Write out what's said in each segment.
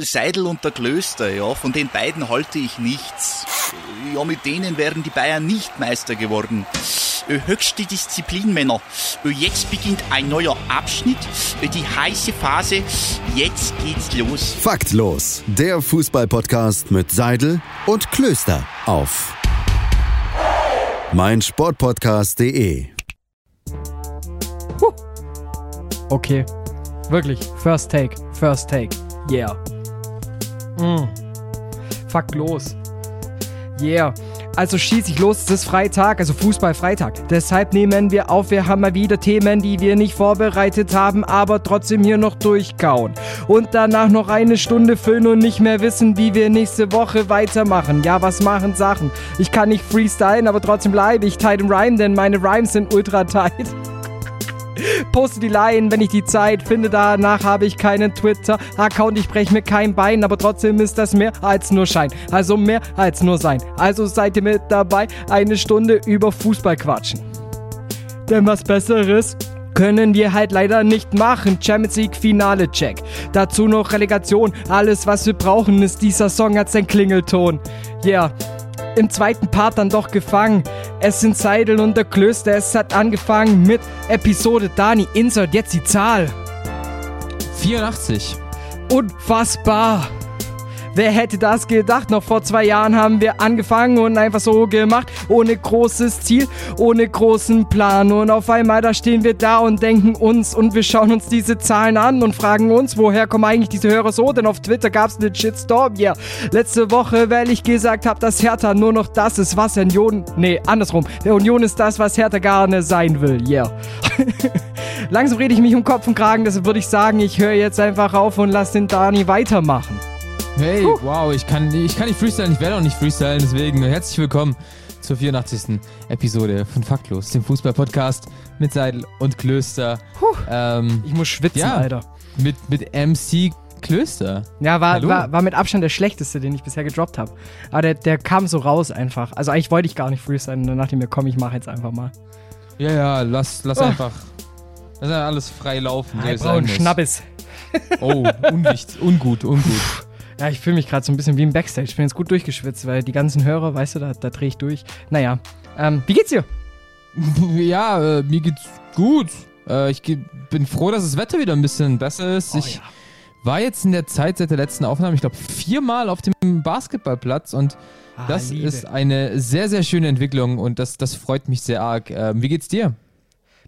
Seidel und der Klöster, ja, von den beiden halte ich nichts. Ja, mit denen wären die Bayern nicht Meister geworden. Äh, höchste Disziplin, Männer. Äh, jetzt beginnt ein neuer Abschnitt, äh, die heiße Phase. Jetzt geht's los. Faktlos, der Fußballpodcast mit Seidel und Klöster auf meinsportpodcast.de. Okay. Wirklich. First Take. First Take. Yeah. Mm. Fuck los. Yeah. Also schieß ich los, es ist Freitag, also Fußball-Freitag. Deshalb nehmen wir auf, wir haben mal wieder Themen, die wir nicht vorbereitet haben, aber trotzdem hier noch durchkauen. Und danach noch eine Stunde füllen und nicht mehr wissen, wie wir nächste Woche weitermachen. Ja, was machen Sachen? Ich kann nicht freestylen, aber trotzdem bleibe ich tight im Rhyme, denn meine Rhymes sind ultra tight. Poste die Line, wenn ich die Zeit finde. Danach habe ich keinen Twitter-Account. Ich breche mir kein Bein, aber trotzdem ist das mehr als nur Schein. Also mehr als nur sein. Also seid ihr mit dabei, eine Stunde über Fußball quatschen. Denn was Besseres können wir halt leider nicht machen. Champions League Finale Check. Dazu noch Relegation. Alles, was wir brauchen, ist dieser Song als sein Klingelton. Yeah im zweiten Part dann doch gefangen. Es sind Seidel und der Klöster. Es hat angefangen mit Episode Dani. Insert jetzt die Zahl. 84. Unfassbar. Wer hätte das gedacht? Noch vor zwei Jahren haben wir angefangen und einfach so gemacht, ohne großes Ziel, ohne großen Plan. Und auf einmal, da stehen wir da und denken uns und wir schauen uns diese Zahlen an und fragen uns, woher kommen eigentlich diese Hörer so? Denn auf Twitter gab es einen Shitstorm. Ja, yeah. letzte Woche, weil ich gesagt habe, dass Hertha nur noch das ist, was Union. Nee, andersrum. Der Union ist das, was Hertha gerne sein will. Yeah. Langsam rede ich mich um Kopf und Kragen, deshalb würde ich sagen, ich höre jetzt einfach auf und lass den Dani weitermachen. Hey, Puh. wow, ich kann, ich kann nicht freestylen, ich werde auch nicht freestylen, deswegen herzlich willkommen zur 84. Episode von Faktlos, dem Fußball-Podcast mit Seidel und Klöster. Ähm, ich muss schwitzen, ja, Alter. Mit, mit MC Klöster. Ja, war, war, war mit Abstand der schlechteste, den ich bisher gedroppt habe. Aber der, der kam so raus einfach. Also eigentlich wollte ich gar nicht freestylen, dann dachte ich mir, komm, ich mache jetzt einfach mal. Ja, ja, lass, lass oh. einfach. Lass alles frei laufen. Hey, so Schnappes. Oh, unwichtig, ungut, ungut. Ja, ich fühle mich gerade so ein bisschen wie im Backstage. Ich bin jetzt gut durchgeschwitzt, weil die ganzen Hörer, weißt du, da, da drehe ich durch. Naja, ähm, wie geht's dir? Ja, äh, mir geht's gut. Äh, ich bin froh, dass das Wetter wieder ein bisschen besser ist. Oh, ich ja. war jetzt in der Zeit seit der letzten Aufnahme, ich glaube, viermal auf dem Basketballplatz und ah, das Liebe. ist eine sehr, sehr schöne Entwicklung und das, das freut mich sehr arg. Ähm, wie geht's dir?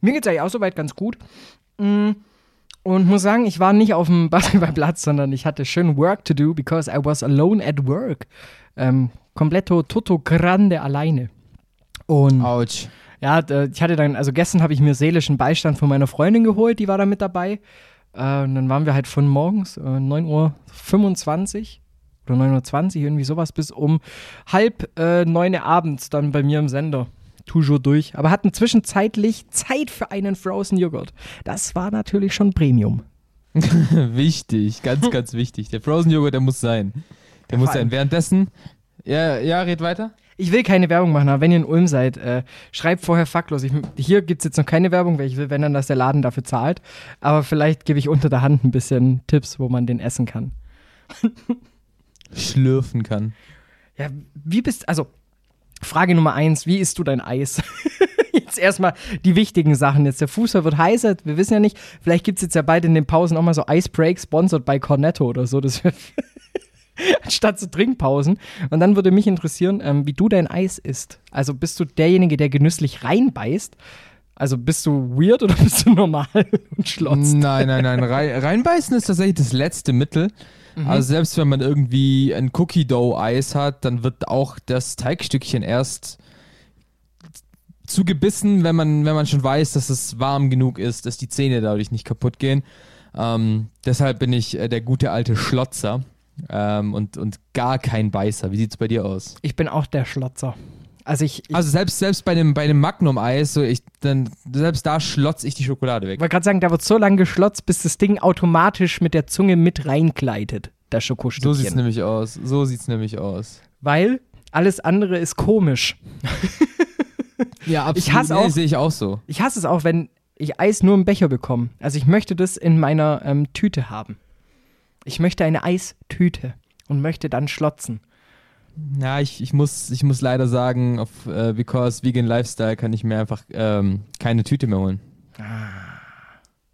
Mir geht's eigentlich auch soweit ganz gut. Mhm. Und muss sagen, ich war nicht auf dem Basketballplatz, sondern ich hatte schön Work to do, because I was alone at work. Ähm, kompletto tutto grande alleine. Und Autsch. Ja, ich hatte dann, also gestern habe ich mir seelischen Beistand von meiner Freundin geholt, die war da mit dabei. Äh, und dann waren wir halt von morgens äh, 9.25 Uhr oder 9.20 Uhr, irgendwie sowas, bis um halb äh, neun abends dann bei mir im Sender toujours durch, aber hatten zwischenzeitlich Zeit für einen Frozen Joghurt. Das war natürlich schon Premium. wichtig, ganz, ganz wichtig. Der Frozen Joghurt, der muss sein. Der ja, muss sein. Währenddessen, ja, ja, red weiter. Ich will keine Werbung machen, aber wenn ihr in Ulm seid, äh, schreibt vorher faktlos. Ich, hier gibt es jetzt noch keine Werbung, weil ich will, wenn dann, dass der Laden dafür zahlt. Aber vielleicht gebe ich unter der Hand ein bisschen Tipps, wo man den essen kann. Schlürfen kann. Ja, wie bist, also Frage Nummer eins, wie isst du dein Eis? jetzt erstmal die wichtigen Sachen. Jetzt der Fußball wird heißer, wir wissen ja nicht, vielleicht gibt es jetzt ja bald in den Pausen auch mal so Icebreak, sponsored by Cornetto oder so. Das anstatt zu Trinkpausen. Und dann würde mich interessieren, ähm, wie du dein Eis isst. Also bist du derjenige, der genüsslich reinbeißt? Also bist du weird oder bist du normal und schlotzt? Nein, nein, nein. Reinbeißen ist tatsächlich das letzte Mittel. Mhm. Also selbst wenn man irgendwie ein Cookie Dough Eis hat, dann wird auch das Teigstückchen erst zugebissen, wenn man, wenn man schon weiß, dass es warm genug ist, dass die Zähne dadurch nicht kaputt gehen. Ähm, deshalb bin ich äh, der gute alte Schlotzer ähm, und, und gar kein Beißer. Wie sieht es bei dir aus? Ich bin auch der Schlotzer. Also ich, ich also selbst, selbst bei dem, bei dem Magnum-Eis, so ich, dann, selbst da schlotze ich die Schokolade weg. Ich wollte gerade sagen, da wird so lange geschlotzt, bis das Ding automatisch mit der Zunge mit reinkleidet, das Schokostückchen. So sieht es nämlich aus. So sieht es nämlich aus. Weil alles andere ist komisch. ja, absolut. Ich hasse auch, nee, sehe ich auch so. Ich hasse es auch, wenn ich Eis nur im Becher bekomme. Also ich möchte das in meiner ähm, Tüte haben. Ich möchte eine Eistüte und möchte dann schlotzen. Ja, ich, ich, muss, ich muss leider sagen, auf äh, Because Vegan Lifestyle kann ich mir einfach ähm, keine Tüte mehr holen.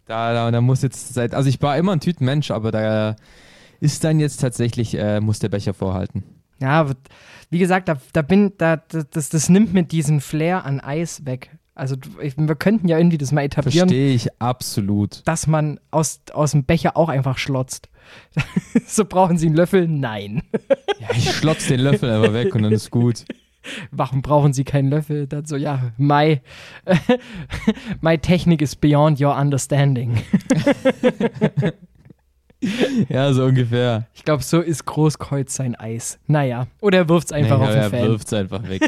Da, da, da muss jetzt seit, also ich war immer ein Tütenmensch, aber da ist dann jetzt tatsächlich, äh, muss der Becher vorhalten. Ja, wie gesagt, da, da bin, da, das, das nimmt mir diesen Flair an Eis weg. Also wir könnten ja irgendwie das mal etablieren, Verstehe ich absolut. dass man aus, aus dem Becher auch einfach schlotzt. so brauchen Sie einen Löffel? Nein. Ja, ich schlotz den Löffel einfach weg und dann ist gut. Warum brauchen Sie keinen Löffel? Dann so, ja, my, my Technik is beyond your understanding. Ja, so ungefähr. Ich glaube, so ist Großkreuz sein Eis. Naja, oder er wirft es einfach ja, auf den er Fan. wirft's einfach weg.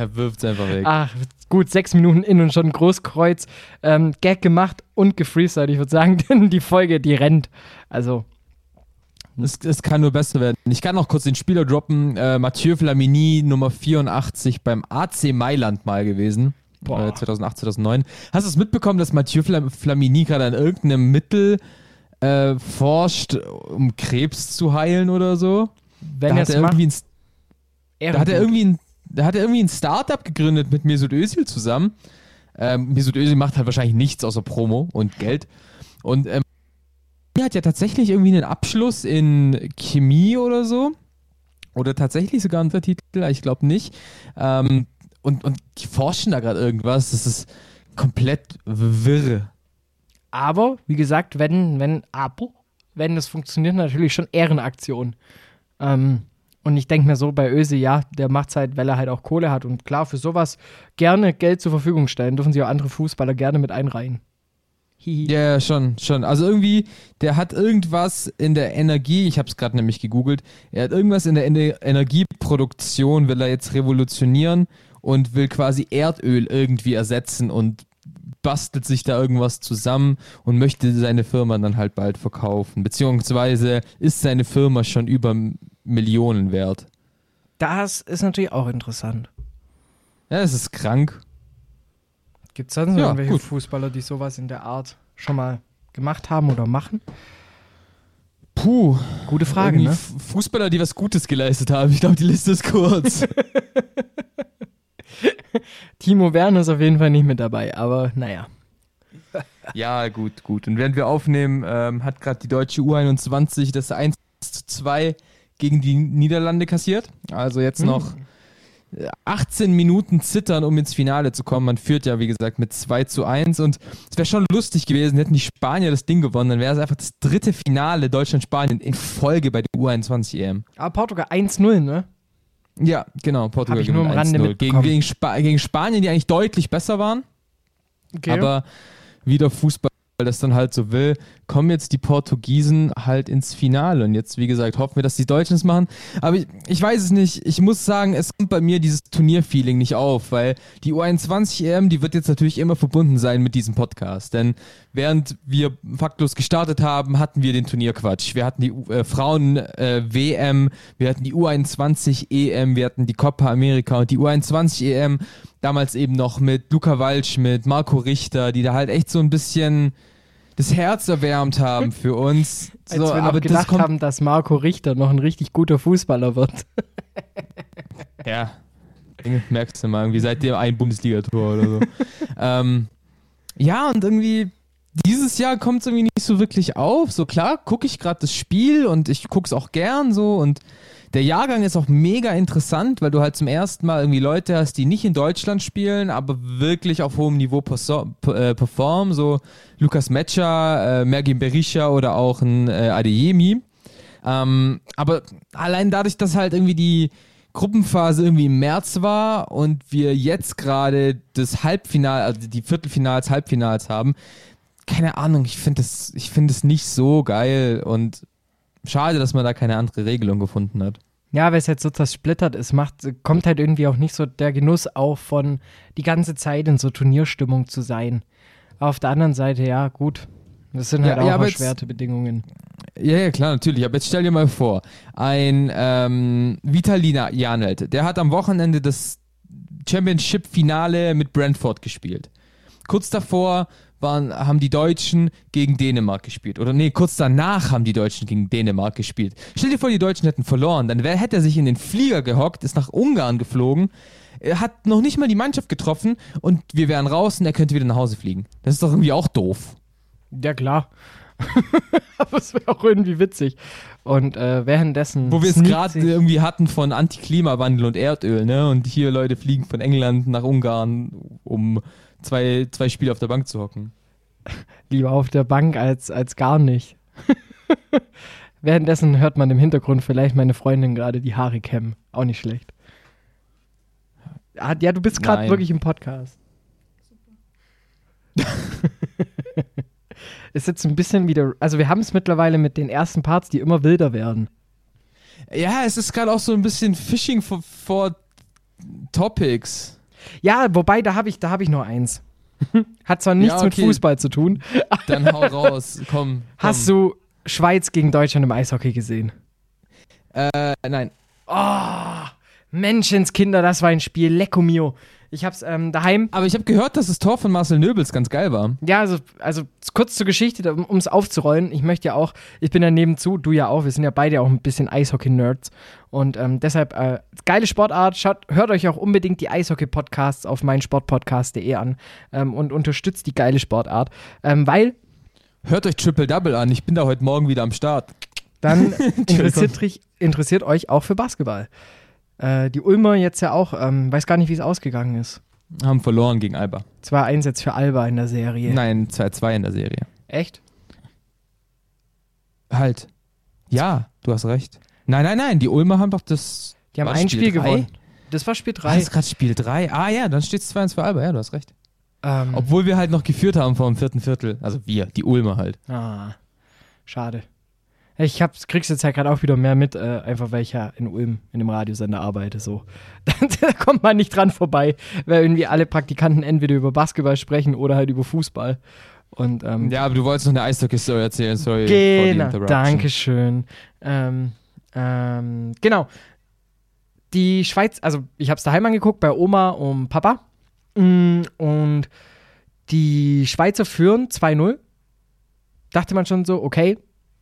Er wirft's einfach weg. Ach, gut, sechs Minuten in und schon Großkreuz. Ähm, Gag gemacht und gefreestylt. Ich würde sagen, denn die Folge, die rennt. Also, Es, es kann nur besser werden. Ich kann noch kurz den Spieler droppen. Äh, Mathieu Flamini, Nummer 84 beim AC Mailand mal gewesen. Boah. Äh, 2008, 2009. Hast du es mitbekommen, dass Mathieu Flam Flamini gerade an irgendeinem Mittel äh, forscht, um Krebs zu heilen oder so? wenn da er hat es er irgendwie ein, da hat er irgendwie ein, da hat er irgendwie ein Startup gegründet mit Mesut Özil zusammen. Ähm, Mesut Özil macht halt wahrscheinlich nichts außer Promo und Geld. Und ähm, er hat ja tatsächlich irgendwie einen Abschluss in Chemie oder so. Oder tatsächlich sogar einen Titel, ich glaube nicht. Ähm, und, und die forschen da gerade irgendwas. Das ist komplett wirr. Aber, wie gesagt, wenn, wenn, aber, wenn das funktioniert, natürlich schon Ehrenaktion. Ähm, und ich denke mir so bei Öse, ja, der macht halt, weil er halt auch Kohle hat. Und klar, für sowas gerne Geld zur Verfügung stellen. Dürfen sich auch andere Fußballer gerne mit einreihen. Ja, ja, schon, schon. Also irgendwie, der hat irgendwas in der Energie, ich habe es gerade nämlich gegoogelt, er hat irgendwas in der Ener Energieproduktion, will er jetzt revolutionieren und will quasi Erdöl irgendwie ersetzen und bastelt sich da irgendwas zusammen und möchte seine Firma dann halt bald verkaufen. Beziehungsweise ist seine Firma schon über Millionen wert. Das ist natürlich auch interessant. Ja, das ist krank. Gibt es sonst Ja, irgendwelche gut. Fußballer, die sowas in der Art schon mal gemacht haben oder machen? Puh. Gute Frage, ne? Fußballer, die was Gutes geleistet haben. Ich glaube, die Liste ist kurz. Timo Werner ist auf jeden Fall nicht mit dabei, aber naja. Ja, gut, gut. Und während wir aufnehmen, ähm, hat gerade die deutsche U21 das 1 zu 2 gegen die Niederlande kassiert. Also jetzt noch äh, 18 Minuten zittern, um ins Finale zu kommen. Man führt ja, wie gesagt, mit 2 zu 1. Und es wäre schon lustig gewesen, hätten die Spanier das Ding gewonnen. Dann wäre es einfach das dritte Finale Deutschland-Spanien in Folge bei der U21-EM. Aber Portugal 1-0, ne? Ja, genau. Portugal gewinnt am Rande 1-0. Gegen, gegen, Spa gegen Spanien, die eigentlich deutlich besser waren. Okay. Aber wie der Fußball das dann halt so will, kommen jetzt die Portugiesen halt ins Finale. Und jetzt, wie gesagt, hoffen wir, dass die Deutschen es machen. Aber ich, ich weiß es nicht. Ich muss sagen, es kommt bei mir dieses Turnierfeeling nicht auf, weil die U21-EM, die wird jetzt natürlich immer verbunden sein mit diesem Podcast. Denn während wir faktlos gestartet haben, hatten wir den Turnierquatsch. Wir hatten die äh, Frauen-WM, wir hatten die U21-EM, wir hatten die Copa America und die U21-EM damals eben noch mit Luca Waldschmidt, Marco Richter, die da halt echt so ein bisschen das Herz erwärmt haben für uns. Als So, wir noch aber das gedacht kommt, haben, dass Marco Richter noch ein richtig guter Fußballer wird. Ja. Merkst du mal, irgendwie seitdem ein Bundesligator oder so. ähm, ja, und irgendwie dieses Jahr kommt es irgendwie nicht so wirklich auf. So klar, gucke ich gerade das Spiel und ich gucke es auch gern so und der Jahrgang ist auch mega interessant, weil du halt zum ersten Mal irgendwie Leute hast, die nicht in Deutschland spielen, aber wirklich auf hohem Niveau äh, performen, so Lukas Metscher, äh, Mergin Berisha oder auch ein äh, Adeyemi. Ähm, aber allein dadurch, dass halt irgendwie die Gruppenphase irgendwie im März war und wir jetzt gerade das Halbfinale, also die Viertelfinals, Halbfinals haben, keine Ahnung, ich finde das, ich nicht so geil und schade, dass man da keine andere Regelung gefunden hat. Ja, weil es jetzt so zersplittert ist, macht, kommt halt irgendwie auch nicht so der Genuss auf von die ganze Zeit in so Turnierstimmung zu sein. Auf der anderen Seite, ja, gut. Das sind halt Ja, auch ja, jetzt- erschwerte Bedingungen. Ja, ja, klar, natürlich. Aber jetzt stell dir mal vor, ein ähm, Vitalina Janelt, der hat am Wochenende das Championship-Finale mit Brentford gespielt. Kurz davor waren, haben die Deutschen gegen Dänemark gespielt. Oder nee, kurz danach haben die Deutschen gegen Dänemark gespielt. Stell dir vor, die Deutschen hätten verloren. Dann wär, hätte er sich in den Flieger gehockt, ist nach Ungarn geflogen, hat noch nicht mal die Mannschaft getroffen und wir wären raus und er könnte wieder nach Hause fliegen. Das ist doch irgendwie auch doof. Ja, klar. Aber es wäre auch irgendwie witzig. Und äh, währenddessen. Wo wir es gerade irgendwie hatten von Antiklimawandel und Erdöl, ne? Und hier Leute fliegen von England nach Ungarn, um zwei, zwei Spiele auf der Bank zu hocken. lieber auf der Bank als, als gar nicht. Währenddessen hört man im Hintergrund vielleicht meine Freundin gerade die Haare kämmen. Auch nicht schlecht. Ah, Ja, du bist gerade wirklich im Podcast. ist jetzt ein bisschen wieder. Also, wir haben es mittlerweile mit den ersten Parts, die immer wilder werden. Ja, es ist gerade auch so ein bisschen Fishing for, for Topics. Ja, wobei, da habe ich, da hab ich nur eins. Hat zwar nichts Ja, mit okay. Fußball zu tun. Dann hau raus, komm. komm. Hast du Schweiz gegen Deutschland im Eishockey gesehen? Äh, nein. Oh, Menschenskinder, das war ein Spiel. Lecco mio. Ich hab's ähm, daheim. Aber ich habe gehört, dass das Tor von Marcel Nöbels ganz geil war. Ja, also, also kurz zur Geschichte, um es aufzurollen. Ich möchte ja auch, ich bin ja nebenzu, du ja auch, wir sind ja beide auch ein bisschen Eishockey-Nerds. Und ähm, deshalb, äh, geile Sportart, schaut, hört euch auch unbedingt die Eishockey-Podcasts auf meinsportpodcast.de an ähm, und unterstützt die geile Sportart. Ähm, weil Hört euch Triple Double an, ich bin da heute Morgen wieder am Start. dann interessiert, interessiert euch auch für Basketball. Äh, die Ulmer jetzt ja auch, ähm, weiß gar nicht, wie es ausgegangen ist. Haben verloren gegen Alba. 2-1 jetzt für Alba in der Serie. Nein, 2-2 in der Serie. Echt? Halt. Ja, du hast recht. Nein, nein, nein, die Ulmer haben doch das. Die haben ein Spiel Spiel gewonnen. Das war Spiel Das 3. ist gerade Spiel 3. Ah ja, dann steht es 2-1 für Alba. Ja, du hast recht. Ähm, Obwohl wir halt noch geführt haben vor dem vierten Viertel. Also wir, die Ulmer halt. Ah, schade. Ich hab's, krieg's jetzt ja gerade auch wieder mehr mit, äh, einfach weil ich ja in Ulm in dem Radiosender arbeite. So. da kommt man nicht dran vorbei, weil irgendwie alle Praktikanten entweder über Basketball sprechen oder halt über Fußball. Und ähm, Ja, aber du wolltest noch eine Eishockey-Story erzählen. Sorry. genau. Dankeschön. Ähm, ähm, genau. Die Schweiz, also ich hab's daheim angeguckt bei Oma und Papa. Mm, Und die Schweizer führen 2-0. Dachte man schon so, okay,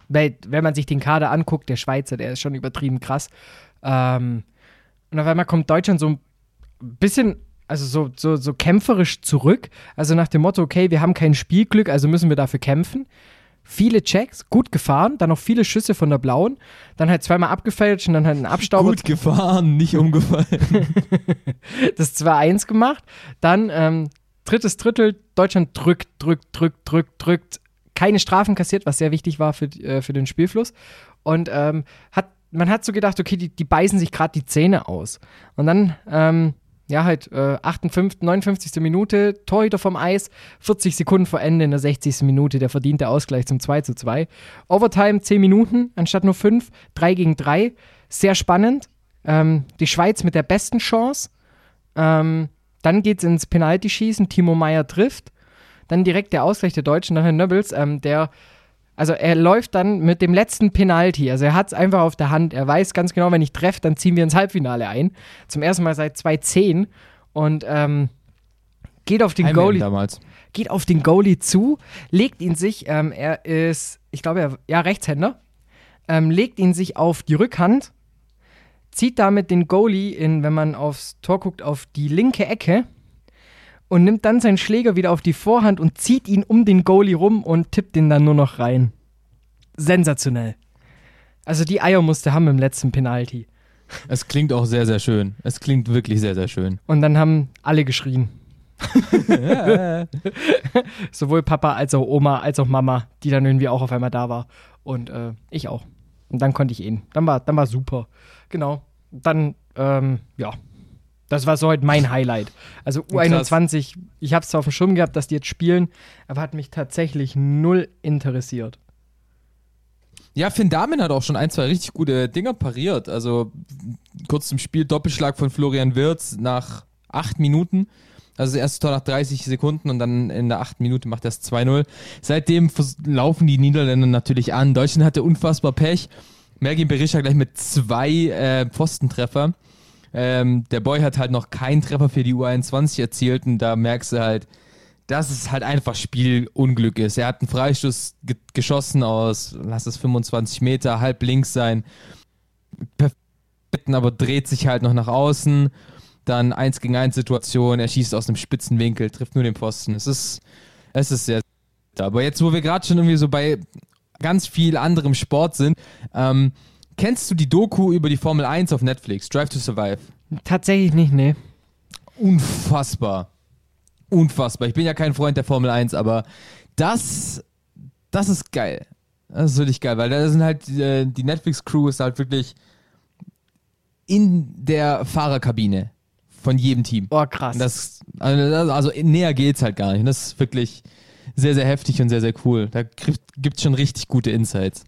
weil, wenn man sich den Kader anguckt, der Schweizer, der ist schon übertrieben krass. Ähm, und auf einmal kommt Deutschland so ein bisschen, also so, so, so kämpferisch zurück. Also nach dem Motto, okay, wir haben kein Spielglück, also müssen wir dafür kämpfen. Viele Checks, gut gefahren, dann noch viele Schüsse von der Blauen, dann halt zweimal abgefälscht und dann halt ein Abstauber Gut gefahren, nicht umgefallen. das 2-1 gemacht. Dann ähm, drittes Drittel, Deutschland drückt, drückt, drückt, drückt, drückt. Keine Strafen kassiert, was sehr wichtig war für, äh, für den Spielfluss. Und ähm, hat, man hat so gedacht, okay, die, die beißen sich gerade die Zähne aus. Und dann, ähm, ja, halt äh, 58, 59. Minute, Torhüter vom Eis, 40 Sekunden vor Ende in der 60. Minute, der verdiente Ausgleich zum 2 zu 2. Overtime 10 Minuten anstatt nur 5, 3 gegen 3. Sehr spannend. Ähm, die Schweiz mit der besten Chance. Ähm, dann geht's ins Penaltyschießen. Timo Meyer trifft. Dann direkt der Ausgleich der Deutschen, dann Herr Nöbbels, ähm, der, also er läuft dann mit dem letzten Penalty. Also er hat es einfach auf der Hand. Er weiß ganz genau, wenn ich treffe, dann ziehen wir ins Halbfinale ein. Zum ersten Mal seit 2010. Und ähm, geht auf den Goalie damals. geht auf den Goalie zu, legt ihn sich, ähm, er ist, ich glaube, er, ja, Rechtshänder, ähm, legt ihn sich auf die Rückhand, zieht damit den Goalie in, wenn man aufs Tor guckt, auf die linke Ecke und nimmt dann seinen Schläger wieder auf die Vorhand und zieht ihn um den Goalie rum und tippt ihn dann nur noch rein. Sensationell. Also die Eier musste haben im letzten Penalty. Es klingt auch sehr, sehr schön. Es klingt wirklich sehr, sehr schön. Und dann haben alle geschrien. Sowohl Papa als auch Oma als auch Mama, die dann irgendwie auch auf einmal da war. Und äh, ich auch. Und dann konnte ich ihn. Dann war, dann war super. Genau. Dann, ähm, ja. Das war so heute mein Highlight. Also U21, ich habe es zwar auf dem Schirm gehabt, dass die jetzt spielen, aber hat mich tatsächlich null interessiert. Ja, Finn Damen hat auch schon ein, zwei richtig gute Dinger pariert. Also kurz zum Spiel Doppelschlag von Florian Wirz nach acht Minuten. Also das erste Tor nach 30 Sekunden und dann in der achten Minute macht er es 2-0. Seitdem laufen die Niederländer natürlich an. Deutschland hatte unfassbar Pech. Mergin Berisha gleich mit zwei äh, Pfostentreffer. Ähm, der Boy hat halt noch keinen Treffer für die U21 erzielt und da merkst du halt, dass es halt einfach Spielunglück ist. Er hat einen Freistoß ge geschossen aus, lass es 25 Meter, halb links sein. Perfekt, aber dreht sich halt noch nach außen. Dann 1 gegen 1 Situation, er schießt aus einem spitzen Winkel, trifft nur den Pfosten. Es ist, es ist sehr. Aber jetzt, wo wir gerade schon irgendwie so bei ganz viel anderem Sport sind, ähm, kennst du die Doku über die Formel 1 auf Netflix, Drive to Survive? Tatsächlich nicht, nee. Unfassbar. Unfassbar. Ich bin ja kein Freund der Formel 1, aber das, das ist geil. Das ist wirklich geil, weil da sind halt äh, die Netflix-Crew ist halt wirklich in der Fahrerkabine von jedem Team. Oh, krass. Das, also, also näher geht's halt gar nicht. Und das ist wirklich sehr, sehr heftig und sehr, sehr cool. Da gibt es schon richtig gute Insights.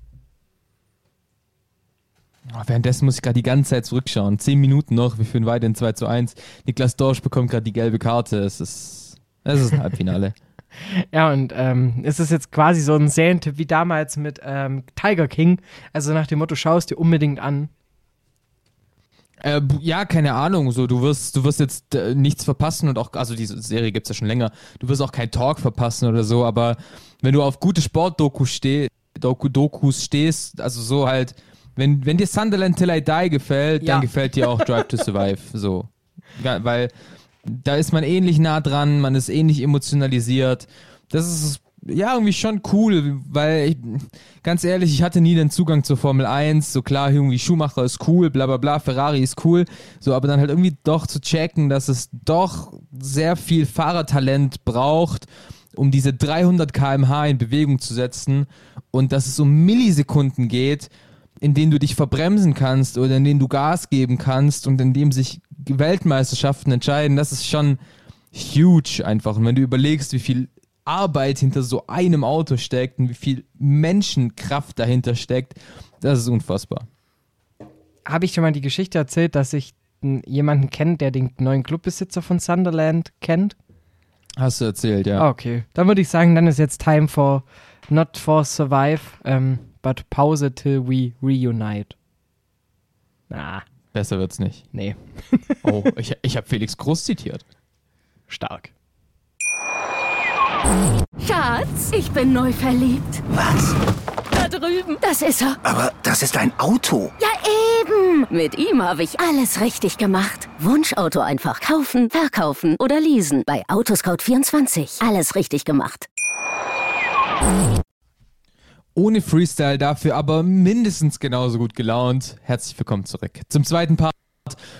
Oh, währenddessen muss ich gerade die ganze Zeit zurückschauen. Zehn Minuten noch, wir führen weiter in 2 zu 1. Niklas Dorsch bekommt gerade die gelbe Karte. Es ist, es ist ein Halbfinale. ja, und ähm, es ist jetzt quasi so ein Serientipp wie damals mit ähm, Tiger King. Also nach dem Motto, schaust dir unbedingt an. Äh, ja, keine Ahnung. So, du wirst, du wirst jetzt äh, nichts verpassen und auch, also diese Serie gibt es ja schon länger. Du wirst auch keinen Talk verpassen oder so, aber wenn du auf gute Sportdokus steh, Doku, Dokus stehst, also so halt, wenn, wenn dir Sunderland Till I Die gefällt, ja. dann gefällt dir auch Drive to Survive. So. Ja, weil da ist man ähnlich nah dran, man ist ähnlich emotionalisiert. Das ist ja, irgendwie schon cool, weil ich, ganz ehrlich, ich hatte nie den Zugang zur Formel 1. So klar, irgendwie Schumacher ist cool, bla bla bla, Ferrari ist cool. So, aber dann halt irgendwie doch zu checken, dass es doch sehr viel Fahrertalent braucht, um diese 300 km/h in Bewegung zu setzen und dass es um Millisekunden geht, in denen du dich verbremsen kannst oder in denen du Gas geben kannst und in dem sich Weltmeisterschaften entscheiden. Das ist schon huge einfach. Und wenn du überlegst, wie viel Arbeit hinter so einem Auto steckt und wie viel Menschenkraft dahinter steckt, das ist unfassbar. Habe ich schon mal die Geschichte erzählt, dass ich jemanden kenne, der den neuen Clubbesitzer von Sunderland kennt? Hast du erzählt, ja. Ah, okay. Dann würde ich sagen, dann ist jetzt Time for not for survive, ähm, but pause till we reunite. Na. Besser wird's nicht. Nee. oh, ich, ich habe Felix Groß zitiert. Stark. Schatz, ich bin neu verliebt. Was? Da drüben. Das ist er. Aber das ist ein Auto. Ja, eben. Mit ihm habe ich alles richtig gemacht. Wunschauto einfach kaufen, verkaufen oder leasen. Bei Autoscout24. Alles richtig gemacht. Ohne Freestyle dafür aber mindestens genauso gut gelaunt. Herzlich willkommen zurück zum zweiten Part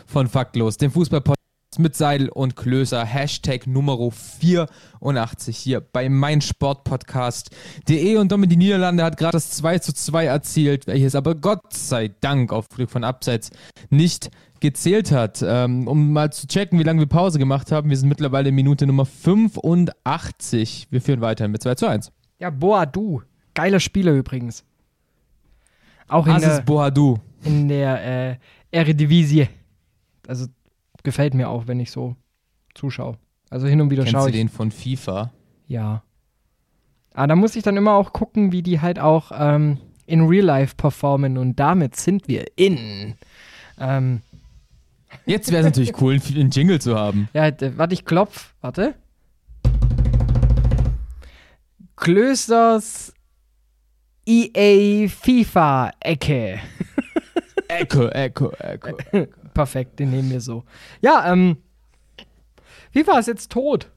von Faktlos, dem Fußballpodcast mit Seidel und Klöser. Hashtag Nummer 84 hier bei meinsportpodcast.de und Dominik Niederlande hat gerade das 2 zu 2 erzielt, welches aber Gott sei Dank auf Glück von Abseits nicht gezählt hat. Ähm, um mal zu checken, wie lange wir Pause gemacht haben. Wir sind mittlerweile in Minute Nummer 85. Wir führen weiter mit 2 zu 1. Ja, Boadu. Geiler Spieler übrigens. Auch in Aziz der, Boadu. In der äh, Eredivisie. Also gefällt mir auch, wenn ich so zuschaue. Also hin und wieder Kennst schaue ich. du den von FIFA? Ja. Aber da muss ich dann immer auch gucken, wie die halt auch ähm, in Real Life performen und damit sind wir in. Ähm, Jetzt wäre es natürlich cool, einen Jingle zu haben. Ja, warte, ich klopf. Warte. Klösters EA FIFA Ecke. Ecke, Ecke, Ecke. Perfekt, den nehmen wir so. Ja, ähm, FIFA ist jetzt tot.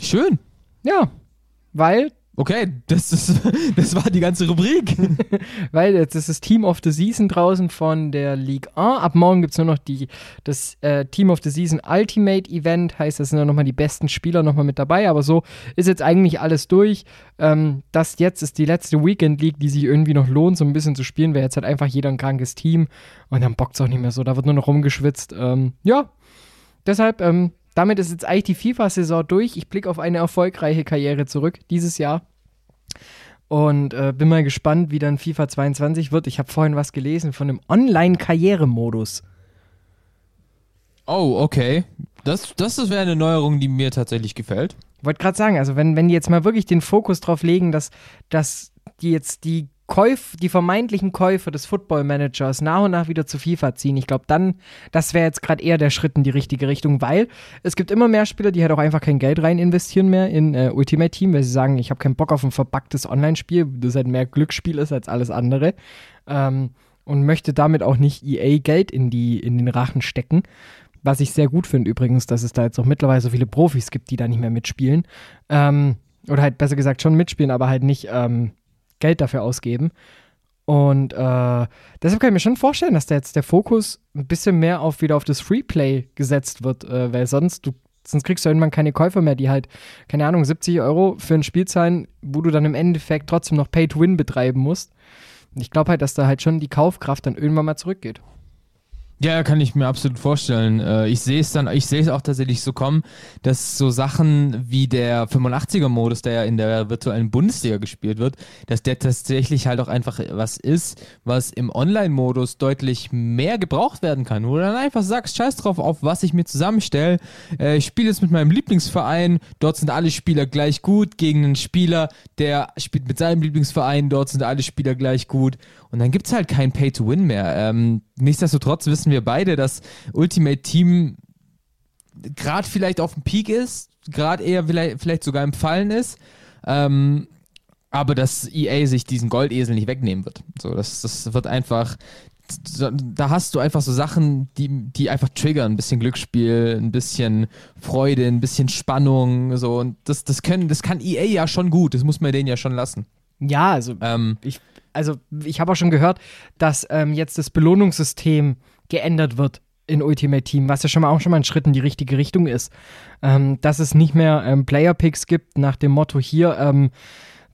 Schön. Ja, weil. Okay, das, ist, das war die ganze Rubrik. weil jetzt ist das Team of the Season draußen von der League 1. Ab morgen gibt es nur noch die, das äh, Team of the Season Ultimate Event. Heißt, das sind dann nochmal die besten Spieler nochmal mit dabei. Aber so ist jetzt eigentlich alles durch. Ähm, das jetzt ist die letzte Weekend League, die sich irgendwie noch lohnt, so ein bisschen zu spielen, weil jetzt hat einfach jeder ein krankes Team. Und dann bockt es auch nicht mehr so. Da wird nur noch rumgeschwitzt. Ähm, ja, deshalb, ähm, damit ist jetzt eigentlich die FIFA-Saison durch. Ich blicke auf eine erfolgreiche Karriere zurück dieses Jahr. Und äh, bin mal gespannt, wie dann FIFA 22 wird. Ich habe vorhin was gelesen von einem Online-Karrieremodus. Oh, okay. Das, das wäre eine Neuerung, die mir tatsächlich gefällt. Wollte gerade sagen, also wenn, wenn die jetzt mal wirklich den Fokus drauf legen, dass, dass die jetzt die Käuf, die vermeintlichen Käufer des Football Managers nach und nach wieder zu FIFA ziehen, ich glaube dann, das wäre jetzt gerade eher der Schritt in die richtige Richtung, weil es gibt immer mehr Spieler, die halt auch einfach kein Geld rein investieren mehr in äh, Ultimate Team, weil sie sagen, ich habe keinen Bock auf ein verpacktes Online-Spiel, das halt mehr Glücksspiel ist als alles andere. Ähm, und möchte damit auch nicht EA Geld in, die, in den Rachen stecken. Was ich sehr gut finde übrigens, dass es da jetzt auch mittlerweile so viele Profis gibt, die da nicht mehr mitspielen. Ähm, oder halt besser gesagt schon mitspielen, aber halt nicht ähm, Geld dafür ausgeben. Und äh, deshalb kann ich mir schon vorstellen, dass da jetzt der Fokus ein bisschen mehr auf wieder auf das Freeplay gesetzt wird, äh, weil sonst du sonst kriegst du irgendwann keine Käufer mehr, die halt, keine Ahnung, 70 Euro für ein Spiel zahlen, wo du dann im Endeffekt trotzdem noch Pay-to-Win betreiben musst. Und ich glaube halt, dass da halt schon die Kaufkraft dann irgendwann mal zurückgeht. Ja, kann ich mir absolut vorstellen. Äh, ich sehe es dann, ich sehe es auch tatsächlich so kommen, dass so Sachen wie der 85er-Modus, der ja in der virtuellen Bundesliga gespielt wird, dass der tatsächlich halt auch einfach was ist, was im Online-Modus deutlich mehr gebraucht werden kann. Wo du dann einfach sagst, scheiß drauf, auf was ich mir zusammenstelle. Äh, ich spiele jetzt mit meinem Lieblingsverein, dort sind alle Spieler gleich gut, gegen einen Spieler, der spielt mit seinem Lieblingsverein, dort sind alle Spieler gleich gut. Und dann gibt es halt kein Pay-to-Win mehr. Ähm, nichtsdestotrotz wissen wir beide, dass Ultimate Team gerade vielleicht auf dem Peak ist, gerade eher vielleicht, sogar im Fallen ist. Ähm, aber dass EA sich diesen Goldesel nicht wegnehmen wird. So, das, das wird einfach. Da hast du einfach so Sachen, die, die einfach triggern. Ein bisschen Glücksspiel, ein bisschen Freude, ein bisschen Spannung. So. Und das, das, können, das kann EA ja schon gut. Das muss man denen ja schon lassen. Ja, also Ähm, ich, also ich habe auch schon gehört, dass ähm, jetzt das Belohnungssystem geändert wird in Ultimate Team, was ja schon mal auch schon mal ein Schritt in die richtige Richtung ist. Ähm, dass es nicht mehr ähm, Player Picks gibt nach dem Motto hier, ähm,